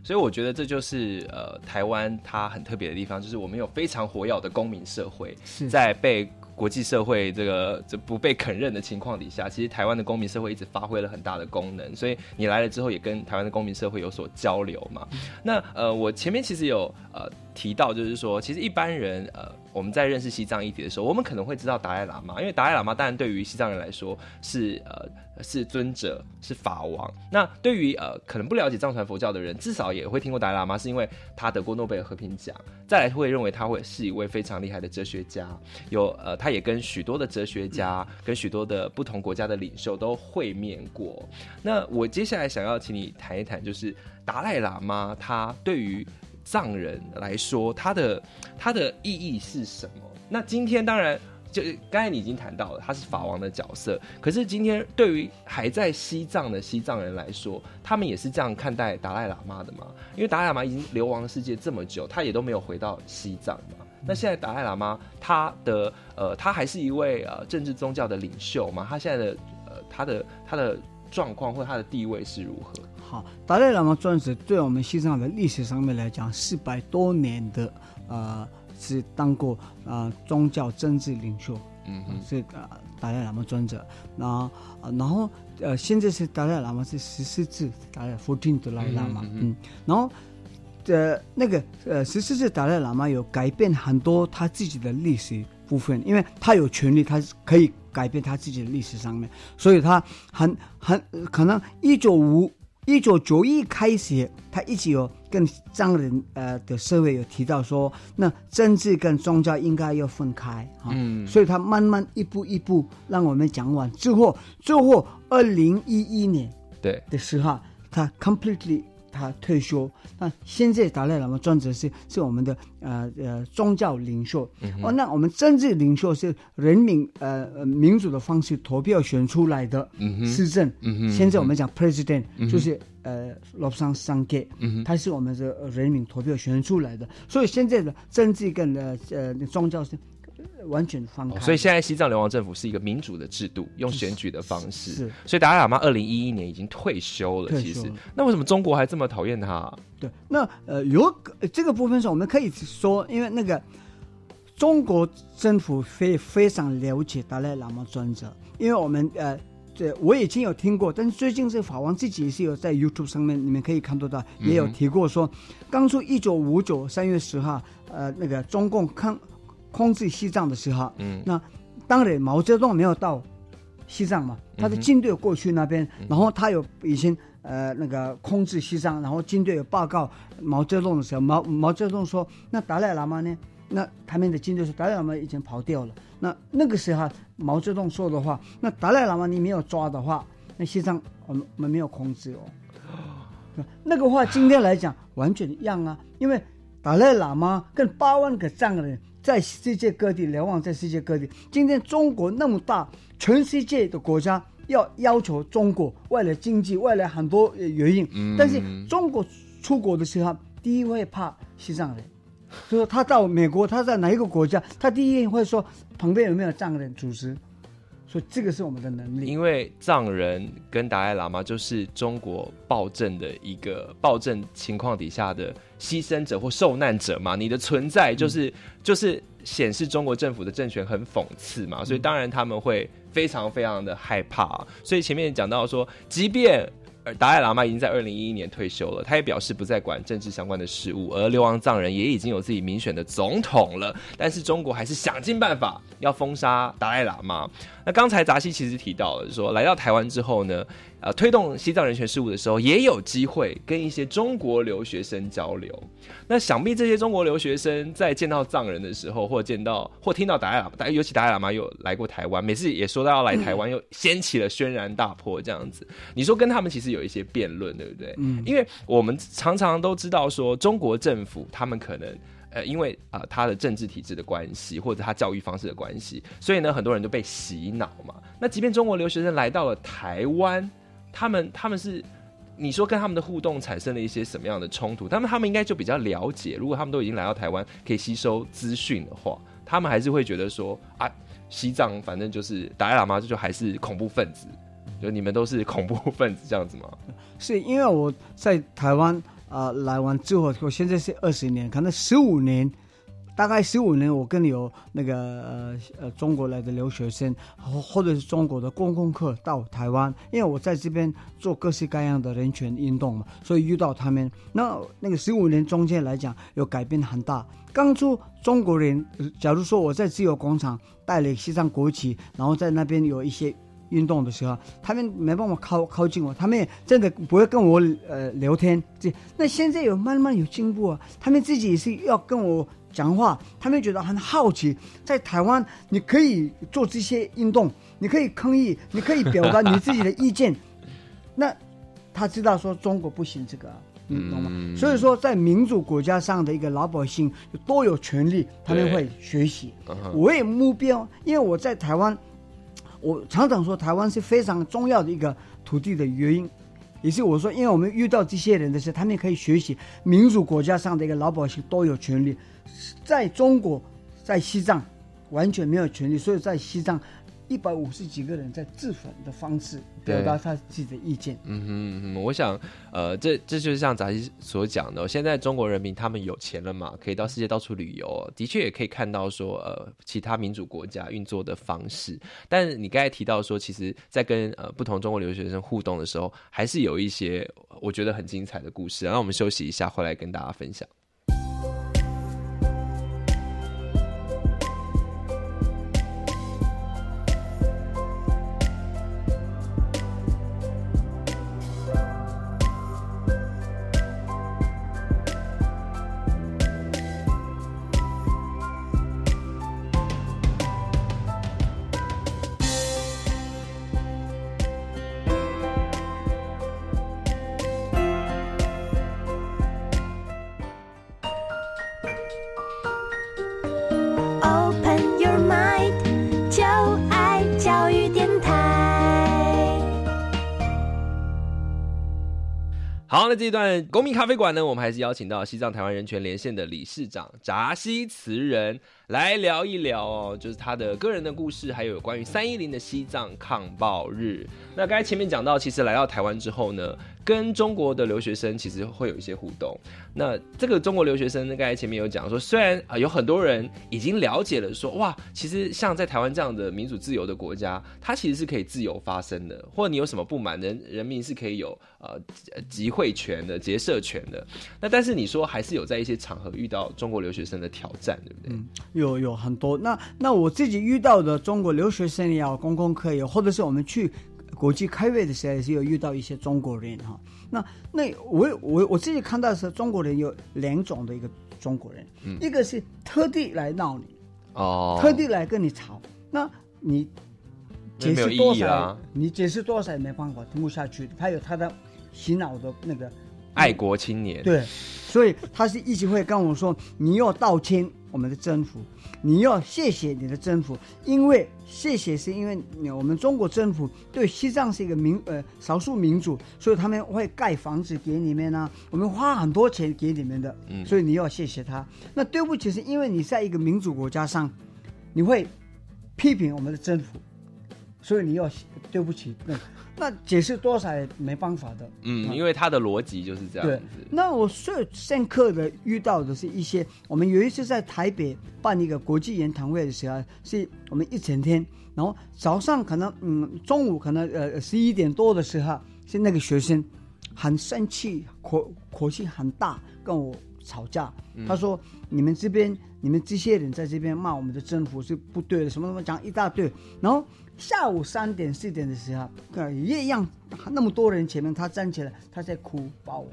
所以我觉得这就是呃台湾它很特别的地方，就是我们有非常活跃的公民社会，是在被国际社会这个这不被肯认的情况底下，其实台湾的公民社会一直发挥了很大的功能。所以你来了之后，也跟台湾的公民社会有所交流嘛。那呃，我前面其实有呃提到，就是说，其实一般人呃我们在认识西藏议题的时候，我们可能会知道达赖喇嘛，因为达赖喇嘛当然对于西藏人来说是呃是尊者，是法王。那对于呃可能不了解藏传佛教的人，至少也会听过达赖喇嘛，是因为他得过诺贝尔和平奖，再来会认为他会是一位非常厉害的哲学家，有呃他也跟许多的哲学家、跟许多的不同国家的领袖都会面过。那我接下来想要请你谈一谈，就是达赖喇嘛他对于藏人来说，他的他的意义是什么？那今天当然。就刚才你已经谈到了，他是法王的角色。可是今天对于还在西藏的西藏人来说，他们也是这样看待达赖喇嘛的嘛？因为达赖喇嘛已经流亡世界这么久，他也都没有回到西藏嘛。那现在达赖喇嘛他的呃，他还是一位呃政治宗教的领袖嘛？他现在的呃，他的他的状况或他的地位是如何？好，达赖喇嘛专职对我们西藏的历史上面来讲，四百多年的呃是当过呃宗教政治领袖，嗯，是呃达赖喇嘛专者，然后呃然后呃现在是达赖喇嘛是十四字达赖 fourteen 的达赖喇嘛，嗯然后。呃，那个呃，十四世达赖喇嘛有改变很多他自己的历史部分，因为他有权利，他是可以改变他自己的历史上面，所以他很很可能一九五一九九一开始，他一直有跟藏人呃的社会有提到说，那政治跟宗教应该要分开啊，嗯。所以他慢慢一步一步让我们讲完之后，最后二零一一年对，的时候，他 completely 他退休。那现在达赖喇嘛专职是是我们的呃呃宗教领袖。嗯哦，那我们政治领袖是人民呃呃民主的方式投票选出来的嗯哼施政。嗯哼现在我们讲 president 嗯就是呃罗布桑桑给他是我们的呃人民投票选出来的。所以现在的政治跟呃呃宗教是呃完全放开。哦所以现在西藏流亡政府是一个民主的制度，用选举的方式。是所以达赖喇嘛二零一一年已经退休了。其实那为什么中国还这么讨厌他？对，那呃，有这个部分是我们可以说，因为那个中国政府非非常了解达赖喇嘛专责，因为我们呃。这我已经有听过，但是最近这法王自己也是有在 YouTube 上面，你们可以看得到，也有提过说，当初一九五九三月十号，呃，那个中共控控制西藏的时候，嗯那当然毛泽东没有到西藏嘛，他的军队过去那边，然后他有以前呃那个控制西藏，然后军队有报告毛泽东的时候，毛毛泽东说，那达赖喇嘛呢？那他们的军队说达赖喇嘛已经跑掉了。那那个时候毛泽东说的话，那达赖喇嘛你没有抓的话，那西藏我们我们没有控制哦。[gasps] 那个话今天来讲完全一样啊，因为达赖喇嘛跟八万个藏人在世界各地瞭望，在世界各地。今天中国那么大，全世界的国家要要求中国，为了经济，为了很多呃原因，嗯但是中国出国的时候，第一会怕西藏人。就是他到美国，他在哪一个国家，他第一会说旁边有没有藏人组织，所以这个是我们的能力。因为藏人跟达赖喇嘛就是中国暴政的一个暴政情况底下的牺牲者或受难者嘛，你的存在就是、就是显示中国政府的政权很讽刺嘛，所以当然他们会非常非常的害怕。所以前面讲到说，即便而而达赖喇嘛已经在二零一一年退休了，他也表示不再管政治相关的事务，而流亡藏人也已经有自己民选的总统了。但是中国还是想尽办法要封杀达赖喇嘛。那刚才扎西其实提到了说，来到台湾之后呢，呃，推动西藏人权事务的时候，也有机会跟一些中国留学生交流。那想必这些中国留学生在见到藏人的时候，或见到或听到达赖喇嘛，尤其达赖喇嘛有来过台湾，每次也说到要来台湾，又掀起了轩然大波这样子。你说跟他们其实有一些辩论，对不对？嗯因为我们常常都知道说，中国政府他们可能。呃，因为啊、呃，他的政治体制的关系，或者他教育方式的关系，所以呢，很多人都被洗脑嘛。那即便中国留学生来到了台湾，他们他们是你说跟他们的互动产生了一些什么样的冲突？他们他们应该就比较了解，如果他们都已经来到台湾，可以吸收资讯的话，他们还是会觉得说啊，西藏反正就是达赖喇嘛，这就还是恐怖分子，就你们都是恐怖分子这样子吗？[laughs] 是因为我在台湾啊、来完之后，我现在是二十年，可能十五年，大概十五年，我跟有那个呃呃中国来的留学生，或或者是中国的公共课到台湾，因为我在这边做各式各样的人权运动嘛，所以遇到他们，那那个十五年中间来讲，有改变很大。刚出中国人，假如说我在自由广场带了西藏国旗，然后在那边有一些。运动的时候，他们没办法靠靠近我，他们也真的不会跟我呃聊天。这那现在有慢慢有进步啊，他们自己也是要跟我讲话，他们觉得很好奇，在台湾你可以做这些运动，你可以抗议，你可以表达你自己的意见。[laughs] 那他知道说中国不行这个、啊。你懂吗？嗯所以说，在民主国家上的一个老百姓都有权利，他们会学习。我也目标，因为我在台湾，我常常说台湾是非常重要的一个土地的原因，也是我说，因为我们遇到这些人的时候，他们可以学习民主国家上的一个老百姓都有权利，在中国，在西藏完全没有权利，所以在西藏一百五十几个人在自焚的方式表达他自己的意见。嗯哼嗯哼，我想，呃，这这就是像杂志所讲的，现在中国人民他们有钱了嘛，可以到世界到处旅游，的确也可以看到说，呃，其他民主国家运作的方式。但你刚才提到说，其实，在跟呃不同中国留学生互动的时候，还是有一些我觉得很精彩的故事。然后我们休息一下，回来跟大家分享。这段公民咖啡馆呢，我们还是邀请到西藏台湾人权连线的理事长扎西慈人来聊一聊哦，就是他的个人的故事，还有关于三一零的西藏抗暴日。那刚才前面讲到，其实来到台湾之后呢，跟中国的留学生其实会有一些互动。那这个中国留学生，刚才前面有讲说，虽然啊有很多人已经了解了说，哇，其实像在台湾这样的民主自由的国家，它其实是可以自由发声的，或者你有什么不满，人人民是可以有呃集会权的、结社权的。那但是你说还是有在一些场合遇到中国留学生的挑战，对不对？嗯，有有很多。那那我自己遇到的中国留学生也好，公共课也好，或者是我们去国际开会的时候，也是有遇到一些中国人哈。那那我我我自己看到的是，中国人有两种的一个中国人，嗯。一个是特地来闹你，哦，特地来跟你吵，那你解释多少你解释多少也没办法听不下去，他有他的洗脑的那个爱国青年，对，所以他是一直会跟我说，你要道歉我们的政府，你要谢谢你的政府，因为谢谢是因为你我们中国政府对西藏是一个民呃少数民族，所以他们会盖房子给你们呢、我们花很多钱给你们的，嗯所以你要谢谢他。那对不起，是因为你在一个民主国家上，你会批评我们的政府，所以你要对不起。那 [laughs] 那解释多少也没办法的。嗯，因为他的逻辑就是这样对子。，那我最深刻的遇到的是一些，我们有一次在台北办一个国际研讨会的时候，是我们一整天，然后早上可能嗯，中午可能呃十一点多的时候，是那个学生很生气，口口气很大，跟我吵架。嗯他说：“你们这边，你们这些人在这边骂我们的政府是不对的，什么什么讲一大堆。”然后下午三点四点的时候，呃也一样，那么多人前面，他站起来，他在哭，抱我。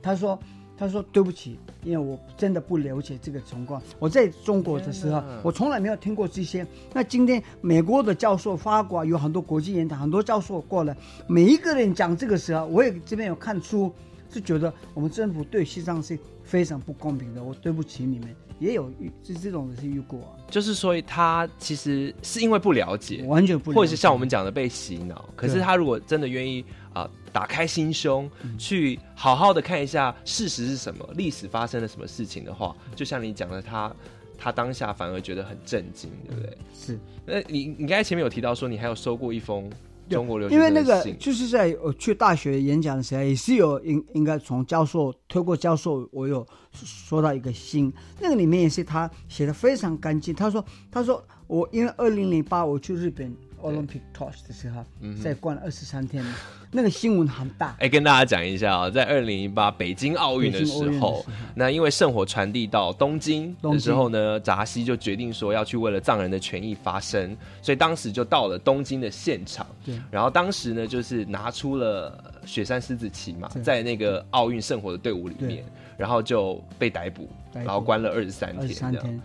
他说：“他说对不起，因为我真的不了解这个情况。我在中国的时候，我从来没有听过这些。那今天美国的教授、法国有很多国际研讨，很多教授过来，每一个人讲这个时候，我也这边有看书，是觉得我们政府对西藏是非常不公平的。我对不起你们，也有遇是这种的是遇过、啊，就是说他其实是因为不了解，完全不了解或者是像我们讲的被洗脑。可是他如果真的愿意啊、打开心胸，嗯去好好的看一下事实是什么，历史发生了什么事情的话，就像你讲的，他他当下反而觉得很震惊，对不对？是。那你你刚才前面有提到说，你还有收过一封中国留学因为那个就是在我去大学演讲的时候，也是有应应该从教授透过教授，我有说到一个信，那个里面也是他写的非常干净。他说他说我因为二零零八我去日本 Olympic Torch 的时候，在关了二十三天，[laughs] 那个新闻很大。哎，跟大家讲一下啊、在二零一八北京奥运的时候，那因为圣火传递到东京的时候呢，扎西就决定说要去为了藏人的权益发声，所以当时就到了东京的现场。对。然后当时呢，就是拿出了雪山狮子旗嘛，在那个奥运圣火的队伍里面，然后就被逮捕，然后关了二十三天，这样。十三天，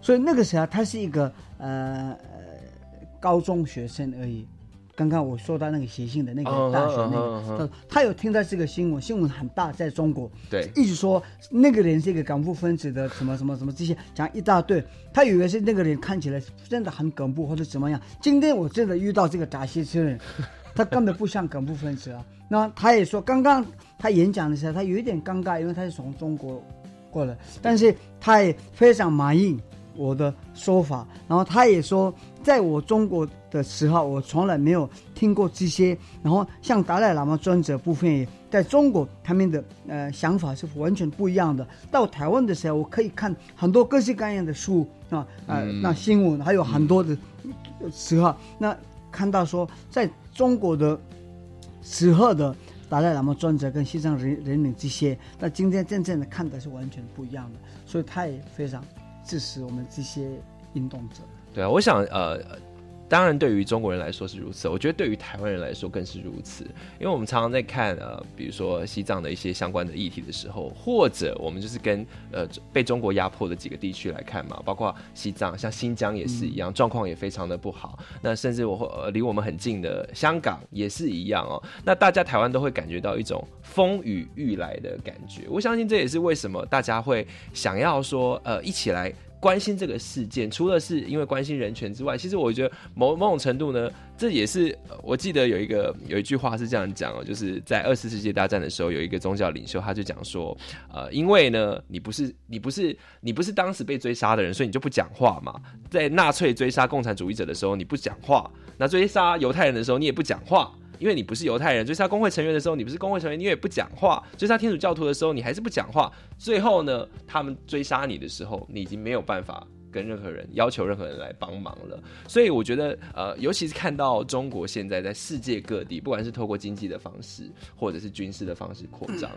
所以那个时候他是一个呃呃高中学生而已。刚刚我说到那个写信的那个大学那个，他他有听到这个新闻，新闻很大，在中国，对一直说那个人是一个港部分子的什么什么什么这些讲一大堆，他以为是那个人看起来真的很恐怖或者怎么样。今天我真的遇到这个扎西车人，[laughs] 他根本不像恐怖分子啊。那他也说，刚刚他演讲的时候，他有一点尴尬，因为他是从中国过来，但是他也非常满意我的说法。然后他也说，在我中国的时候，我从来没有听过这些。然后像达赖喇嘛尊者部分也在中国，他们的呃想法是完全不一样的。到台湾的时候，我可以看很多各式各样的书啊，呃，嗯那新闻还有很多的时候，那看到说在中国的时候的达赖喇嘛专者跟西藏人人民这些，那今天真正的看的是完全不一样的，所以他也非常致使我们这些运动者。对啊，我想呃，当然对于中国人来说是如此，我觉得对于台湾人来说更是如此，因为我们常常在看呃，比如说西藏的一些相关的议题的时候，或者我们就是跟呃被中国压迫的几个地区来看嘛，包括西藏，像新疆也是一样，状况也非常的不好。那甚至我会呃离我们很近的香港也是一样哦。那大家台湾都会感觉到一种风雨欲来的感觉，我相信这也是为什么大家会想要说呃一起来。关心这个事件，除了是因为关心人权之外，其实我觉得某某种程度呢，这也是我记得有一个有一句话是这样讲哦，就是在二次世界大战的时候，有一个宗教领袖他就讲说，呃，因为呢，你不是你不是你不是当时被追杀的人，所以你就不讲话嘛。在纳粹追杀共产主义者的时候，你不讲话；那追杀犹太人的时候，你也不讲话。因为你不是犹太人，追杀工会成员的时候，你不是工会成员，你也不讲话；追杀天主教徒的时候，你还是不讲话。最后呢，他们追杀你的时候，你已经没有办法跟任何人要求任何人来帮忙了。所以我觉得，呃，尤其是看到中国现在在世界各地，不管是透过经济的方式，或者是军事的方式扩张，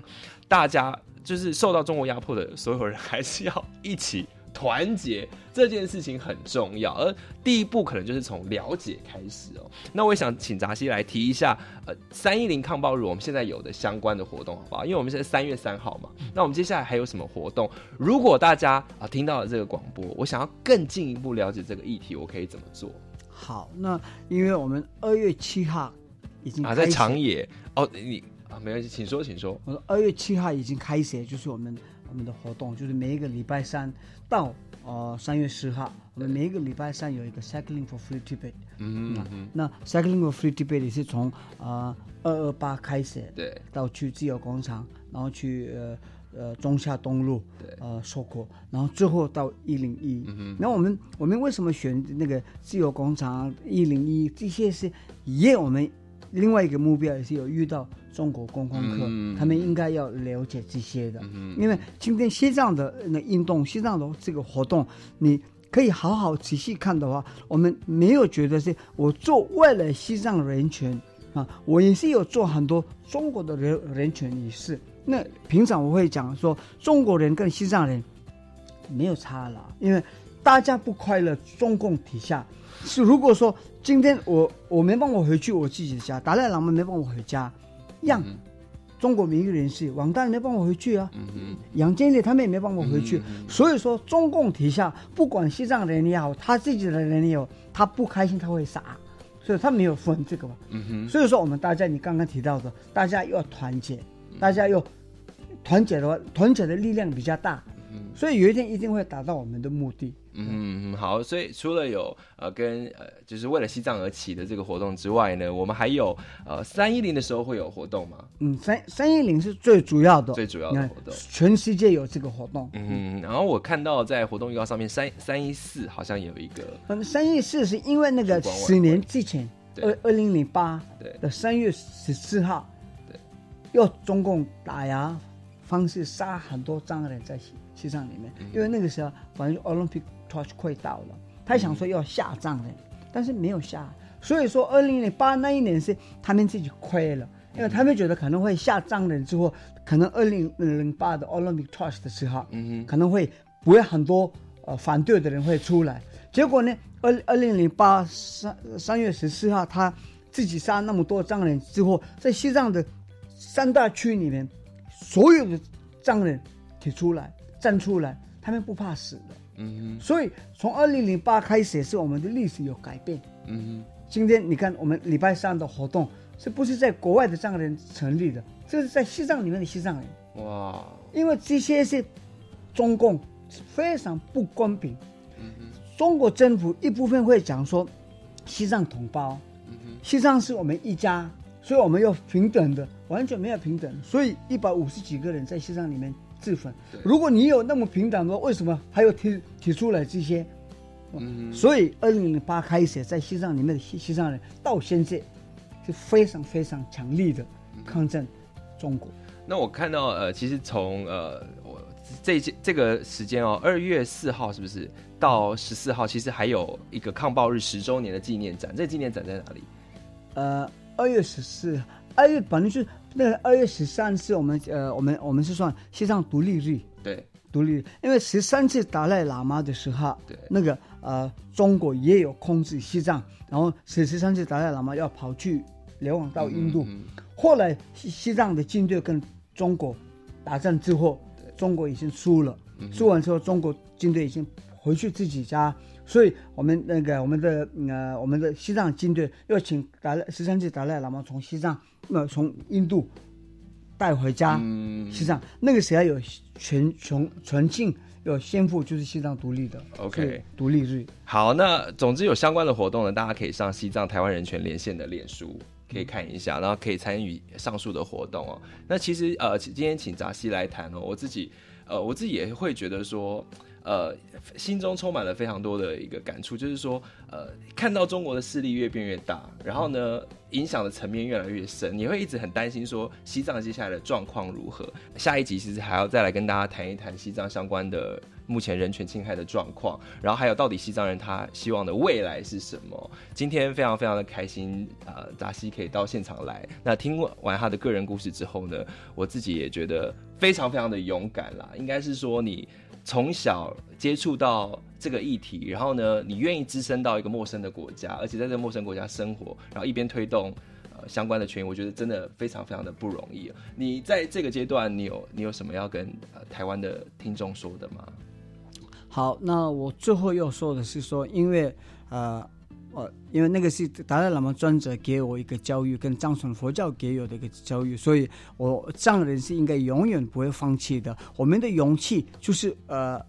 大家就是受到中国压迫的所有人，还是要一起。团结这件事情很重要，而第一步可能就是从了解开始哦。那我也想请扎西来提一下，呃，三一零抗暴日我们现在有的相关的活动，好不好？因为我们现在三月三号嘛，那我们接下来还有什么活动？如果大家啊听到了这个广播，我想要更进一步了解这个议题，我可以怎么做？好，那因为我们二月七号已经啊在长野哦，你啊没关系，请说，请说。我说二月七号已经开始，就是我们。我们的活动就是每一个礼拜三到呃三月十号，我们每一个礼拜三有一个 cycling for free Tibet。嗯嗯那 cycling for free Tibet 也是从呃二二八开始，对，到去自由广场，然后去呃呃中下东路，对，呃收获，然后最后到一零一。嗯那我们我们为什么选那个自由广场一零一？这些是也我们另外一个目标也是有遇到。中国观光客，他们应该要了解这些的，因为今天西藏的那运动，西藏的这个活动，你可以好好仔细看的话，我们没有觉得是我做为了西藏人权啊，我也是有做很多中国的人人权仪式。那平常我会讲说，中国人跟西藏人没有差了，因为大家不快乐，中共底下。是如果说今天我我没办法回去我自己的家，达赖喇嘛没办法回家。让中国民意人士王大没办法回去啊，杨建立他们也没办法回去，所以说中共底下不管西藏人也好，他自己的人也好，他不开心他会杀，所以他没有分这个嘛。嗯所以说我们大家你刚刚提到的，大家要团结，大家要团结的话，团结的力量比较大，所以有一天一定会达到我们的目的。嗯，好，所以除了有呃跟呃就是为了西藏而起的这个活动之外呢，我们还有呃三一零的时候会有活动吗？嗯，三三一零是最主要的，最主要的活动，全世界有这个活动。嗯，然后我看到在活动预告上面，三三一四好像有一个，嗯，三一四是因为那个十年之前，二二零零八的三月十四号，对，用中共打压方式杀很多藏人在西西藏里面，因为那个时候反正 Olympic。Touch 快到了，他想说要下葬人，但是没有下，所以说二零零八那一年是他们自己亏了，因为他们觉得可能会下葬人之后，可能二零零八的 Olympic Touch 的时候，嗯可能会不会很多呃反对的人会出来，结果呢，二二零零八三三月十四号，他自己杀那么多藏人之后，在西藏的三大区里面，所有的藏人提出来站出来，他们不怕死的。嗯，所以从二零零八开始，是我们的历史有改变。嗯，今天你看，我们礼拜三的活动，是不是在国外的藏人成立的？这是在西藏里面的西藏人。哇！因为这些是中共非常不公平。嗯中国政府一部分会讲说，西藏同胞，西藏是我们一家，所以我们要平等的，完全没有平等。所以一百五十几个人在西藏里面。自焚。如果你有那么平等的话，为什么还要提提出来这些？嗯，所以二零零八开始，在西藏里面的西西藏人到现在是非常非常强力的抗战中国。那我看到呃，其实从呃我这这个时间哦，二月四号是不是到十四号？其实还有一个抗暴日十周年的纪念展。这个纪念展在哪里？呃，二月十四，二月反正是。那二月十三是我们呃，我们我们是算西藏独立日，对，独立日，因为十三次达赖喇嘛的时候，对，那个呃，中国也有控制西藏，然后十十三次达赖喇嘛要跑去流亡到印度，后来西西藏的军队跟中国打仗之后，中国已经输了，输完之后，中国军队已经回去自己家。所以，我们那个我们的呃，我们的西藏军队要请达赖十三次达赖喇嘛从西藏，那从印度带回家，嗯西藏那个时候有全全全境有先父就是西藏独立的 OK 独立日。好，那总之有相关的活动呢，大家可以上西藏台湾人权连线的脸书。可以看一下，然后可以参与上述的活动哦。那其实呃，今天请扎西来谈哦，我自己呃，我自己也会觉得说，呃，心中充满了非常多的一个感触，就是说，呃，看到中国的势力越变越大，然后呢，影响的层面越来越深，你会一直很担心说西藏接下来的状况如何。下一集其实还要再来跟大家谈一谈西藏相关的目前人权侵害的状况，然后还有到底西藏人他希望的未来是什么。今天非常非常的开心，呃，扎西可以到现场来。那听完他的个人故事之后呢，我自己也觉得非常非常的勇敢啦。应该是说你从小接触到这个议题，然后呢，你愿意置身到一个陌生的国家，而且在这个陌生国家生活，然后一边推动。呃，相关的权益，我觉得真的非常非常的不容易。你在这个阶段，你有你有什么要跟呃台湾的听众说的吗？好，那我最后要说的是说，因为呃，呃，因为那个是达赖喇嘛专者给我一个教育，跟藏传佛教给我的一个教育，所以我藏人是应该永远不会放弃的。我们的勇气就是呃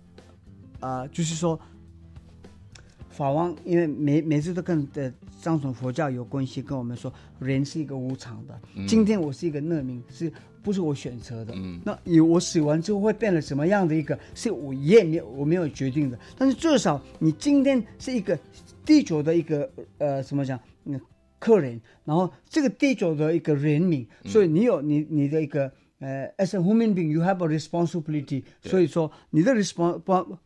呃，就是说。法王因为每每次都跟的藏传佛教有关系，跟我们说人是一个无常的。嗯今天我是一个难民，是不是我选择的？嗯那以我死完之后会变成什么样的一个，是我也没有我没有决定的。但是至少你今天是一个地球的一个呃怎么讲？嗯，客人，然后这个地球的一个人民，所以你有你你的一个呃，as a human being you have a responsibility。所以说你的 respons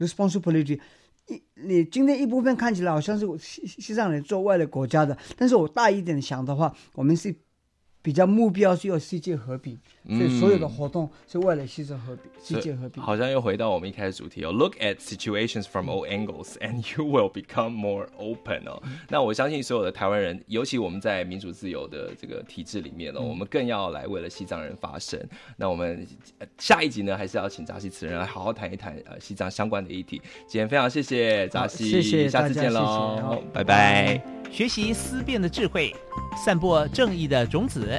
responsibility。一，你今天一部分看起来好像是西西藏人做为了国家的，但是我大一点想的话，我们是比较目标是要世界和平，所以所有的活动是为了牺牲和平，世界和平。好像又回到我们一开始主题哦，Look at situations from all angles [laughs] and you will become more open 哦。那我相信所有的台湾人，尤其我们在民主自由的这个体制里面哦，我们更要来为了西藏人发声。那我们呃下一集呢，还是要请扎西此人来好好谈一谈呃西藏相关的议题。今天非常谢谢扎西，谢谢下次见喽好，拜拜。学习思辨的智慧，散播正义的种子。